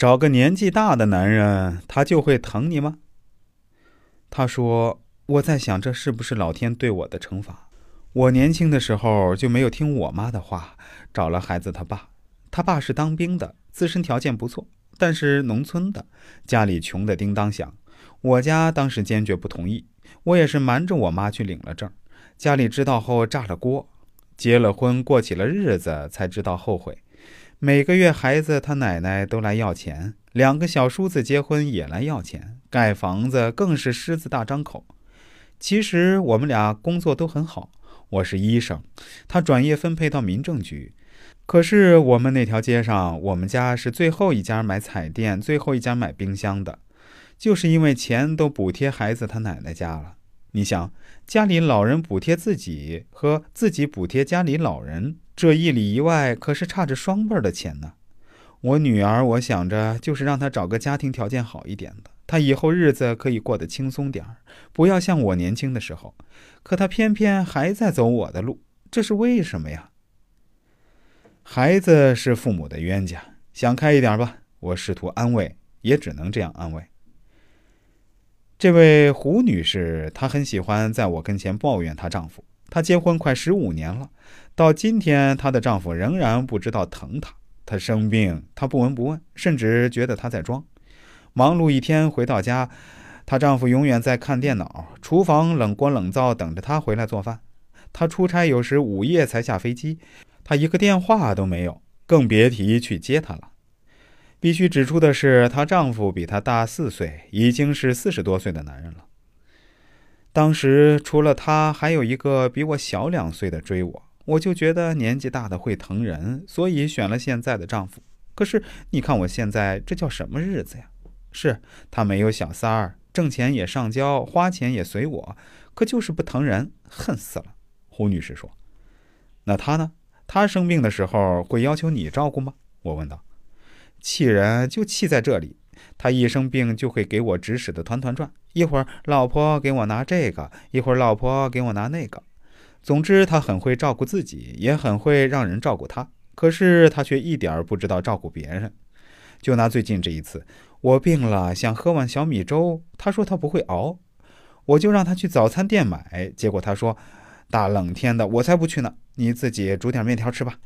找个年纪大的男人，他就会疼你吗？他说：“我在想，这是不是老天对我的惩罚？我年轻的时候就没有听我妈的话，找了孩子他爸。他爸是当兵的，自身条件不错，但是农村的，家里穷的叮当响。我家当时坚决不同意，我也是瞒着我妈去领了证。家里知道后炸了锅，结了婚，过起了日子，才知道后悔。”每个月，孩子他奶奶都来要钱，两个小叔子结婚也来要钱，盖房子更是狮子大张口。其实我们俩工作都很好，我是医生，他转业分配到民政局。可是我们那条街上，我们家是最后一家买彩电、最后一家买冰箱的，就是因为钱都补贴孩子他奶奶家了。你想，家里老人补贴自己和自己补贴家里老人。这一里一外可是差着双倍的钱呢。我女儿，我想着就是让她找个家庭条件好一点的，她以后日子可以过得轻松点儿，不要像我年轻的时候。可她偏偏还在走我的路，这是为什么呀？孩子是父母的冤家，想开一点吧。我试图安慰，也只能这样安慰。这位胡女士，她很喜欢在我跟前抱怨她丈夫。她结婚快十五年了，到今天她的丈夫仍然不知道疼她。她生病，她不闻不问，甚至觉得她在装。忙碌一天回到家，她丈夫永远在看电脑，厨房冷锅冷灶等着她回来做饭。她出差有时午夜才下飞机，她一个电话都没有，更别提去接她了。必须指出的是，她丈夫比她大四岁，已经是四十多岁的男人了。当时除了他，还有一个比我小两岁的追我，我就觉得年纪大的会疼人，所以选了现在的丈夫。可是你看我现在这叫什么日子呀？是他没有小三儿，挣钱也上交，花钱也随我，可就是不疼人，恨死了。胡女士说：“那他呢？他生病的时候会要求你照顾吗？”我问道。气人就气在这里。他一生病就会给我指使的团团转，一会儿老婆给我拿这个，一会儿老婆给我拿那个。总之，他很会照顾自己，也很会让人照顾他。可是他却一点不知道照顾别人。就拿最近这一次，我病了，想喝碗小米粥，他说他不会熬，我就让他去早餐店买。结果他说：“大冷天的，我才不去呢，你自己煮点面条吃吧。”